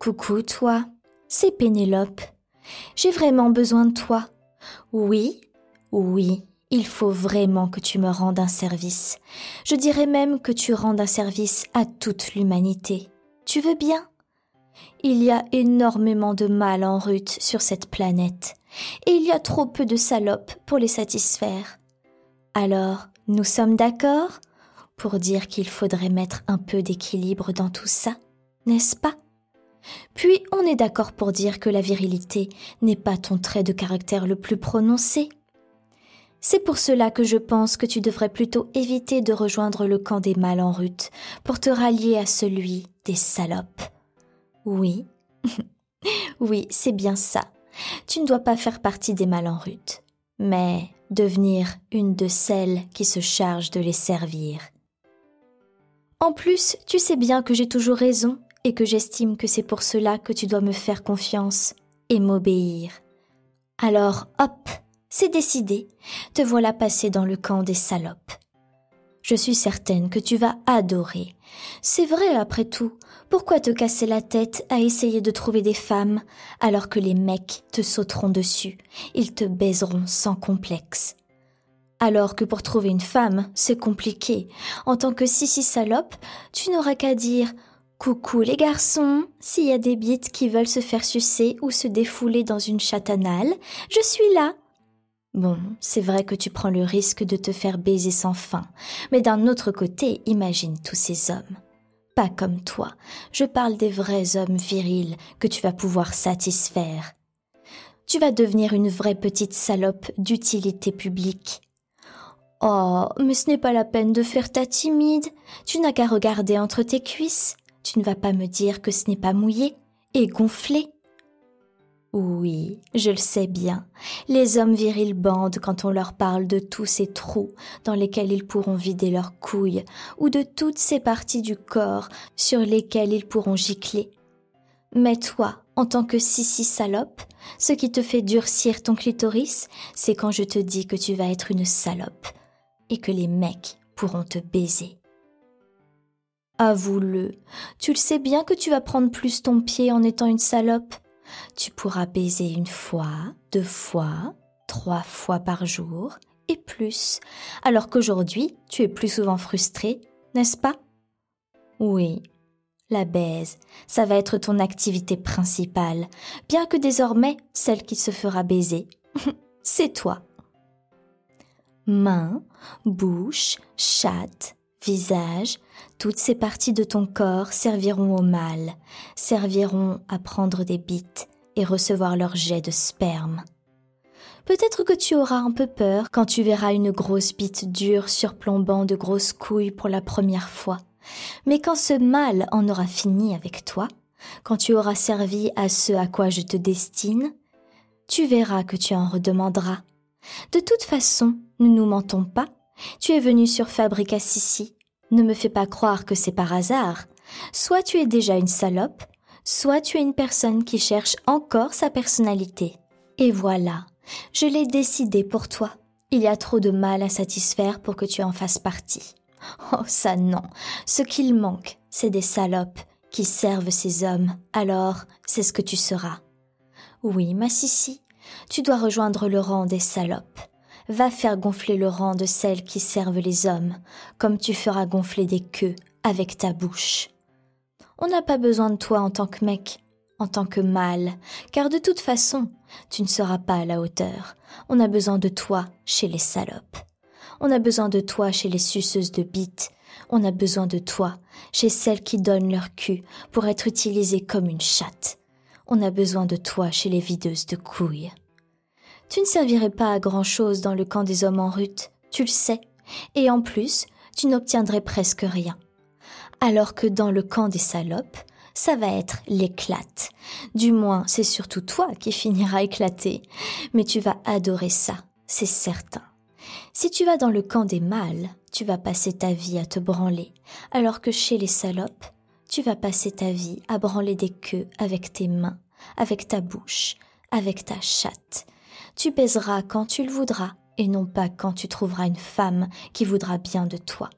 Coucou toi, c'est Pénélope. J'ai vraiment besoin de toi. Oui, oui, il faut vraiment que tu me rendes un service. Je dirais même que tu rendes un service à toute l'humanité. Tu veux bien? Il y a énormément de mal en rut sur cette planète, et il y a trop peu de salopes pour les satisfaire. Alors, nous sommes d'accord? Pour dire qu'il faudrait mettre un peu d'équilibre dans tout ça, n'est-ce pas? Puis on est d'accord pour dire que la virilité n'est pas ton trait de caractère le plus prononcé. C'est pour cela que je pense que tu devrais plutôt éviter de rejoindre le camp des mâles en rut pour te rallier à celui des salopes. Oui, oui, c'est bien ça. Tu ne dois pas faire partie des mâles en rut, mais devenir une de celles qui se chargent de les servir. En plus, tu sais bien que j'ai toujours raison et que j'estime que c'est pour cela que tu dois me faire confiance et m'obéir. Alors, hop, c'est décidé, te voilà passé dans le camp des salopes. Je suis certaine que tu vas adorer. C'est vrai après tout, pourquoi te casser la tête à essayer de trouver des femmes alors que les mecs te sauteront dessus, ils te baiseront sans complexe. Alors que pour trouver une femme, c'est compliqué. En tant que sissi salope, tu n'auras qu'à dire Coucou les garçons, s'il y a des bites qui veulent se faire sucer ou se défouler dans une chatte anale, je suis là. Bon, c'est vrai que tu prends le risque de te faire baiser sans fin, mais d'un autre côté, imagine tous ces hommes. Pas comme toi, je parle des vrais hommes virils que tu vas pouvoir satisfaire. Tu vas devenir une vraie petite salope d'utilité publique. Oh, mais ce n'est pas la peine de faire ta timide. Tu n'as qu'à regarder entre tes cuisses. Tu ne vas pas me dire que ce n'est pas mouillé et gonflé. Oui, je le sais bien. Les hommes virils bandent quand on leur parle de tous ces trous dans lesquels ils pourront vider leurs couilles, ou de toutes ces parties du corps sur lesquelles ils pourront gicler. Mais toi, en tant que sissi salope, ce qui te fait durcir ton clitoris, c'est quand je te dis que tu vas être une salope, et que les mecs pourront te baiser. Avoue-le, tu le sais bien que tu vas prendre plus ton pied en étant une salope tu pourras baiser une fois, deux fois, trois fois par jour et plus, alors qu'aujourd'hui tu es plus souvent frustré, n'est-ce pas? Oui, la baise, ça va être ton activité principale, bien que désormais celle qui se fera baiser, c'est toi. Main, bouche, chatte, visage, toutes ces parties de ton corps serviront au mal, serviront à prendre des bites et recevoir leur jet de sperme. Peut-être que tu auras un peu peur quand tu verras une grosse bite dure surplombant de grosses couilles pour la première fois. Mais quand ce mal en aura fini avec toi, quand tu auras servi à ce à quoi je te destine, tu verras que tu en redemanderas. De toute façon, ne nous mentons pas, tu es venu sur Fabrica Sissi. Ne me fais pas croire que c'est par hasard. Soit tu es déjà une salope, soit tu es une personne qui cherche encore sa personnalité. Et voilà, je l'ai décidé pour toi. Il y a trop de mal à satisfaire pour que tu en fasses partie. Oh ça non, ce qu'il manque, c'est des salopes qui servent ces hommes, alors c'est ce que tu seras. Oui, ma Sissi, tu dois rejoindre le rang des salopes va faire gonfler le rang de celles qui servent les hommes, comme tu feras gonfler des queues avec ta bouche. On n'a pas besoin de toi en tant que mec, en tant que mâle, car de toute façon, tu ne seras pas à la hauteur. On a besoin de toi chez les salopes. On a besoin de toi chez les suceuses de bites. On a besoin de toi chez celles qui donnent leur cul pour être utilisées comme une chatte. On a besoin de toi chez les videuses de couilles. Tu ne servirais pas à grand-chose dans le camp des hommes en rut, tu le sais, et en plus, tu n'obtiendrais presque rien. Alors que dans le camp des salopes, ça va être l'éclate. Du moins, c'est surtout toi qui finiras éclaté. Mais tu vas adorer ça, c'est certain. Si tu vas dans le camp des mâles, tu vas passer ta vie à te branler, alors que chez les salopes, tu vas passer ta vie à branler des queues avec tes mains, avec ta bouche, avec ta chatte, tu baiseras quand tu le voudras, et non pas quand tu trouveras une femme qui voudra bien de toi.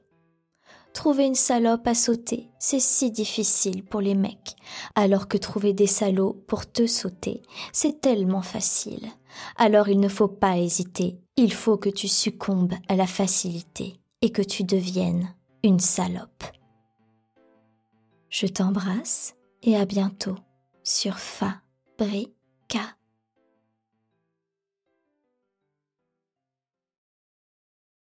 Trouver une salope à sauter, c'est si difficile pour les mecs, alors que trouver des salauds pour te sauter, c'est tellement facile. Alors il ne faut pas hésiter, il faut que tu succombes à la facilité et que tu deviennes une salope. Je t'embrasse et à bientôt sur Fabri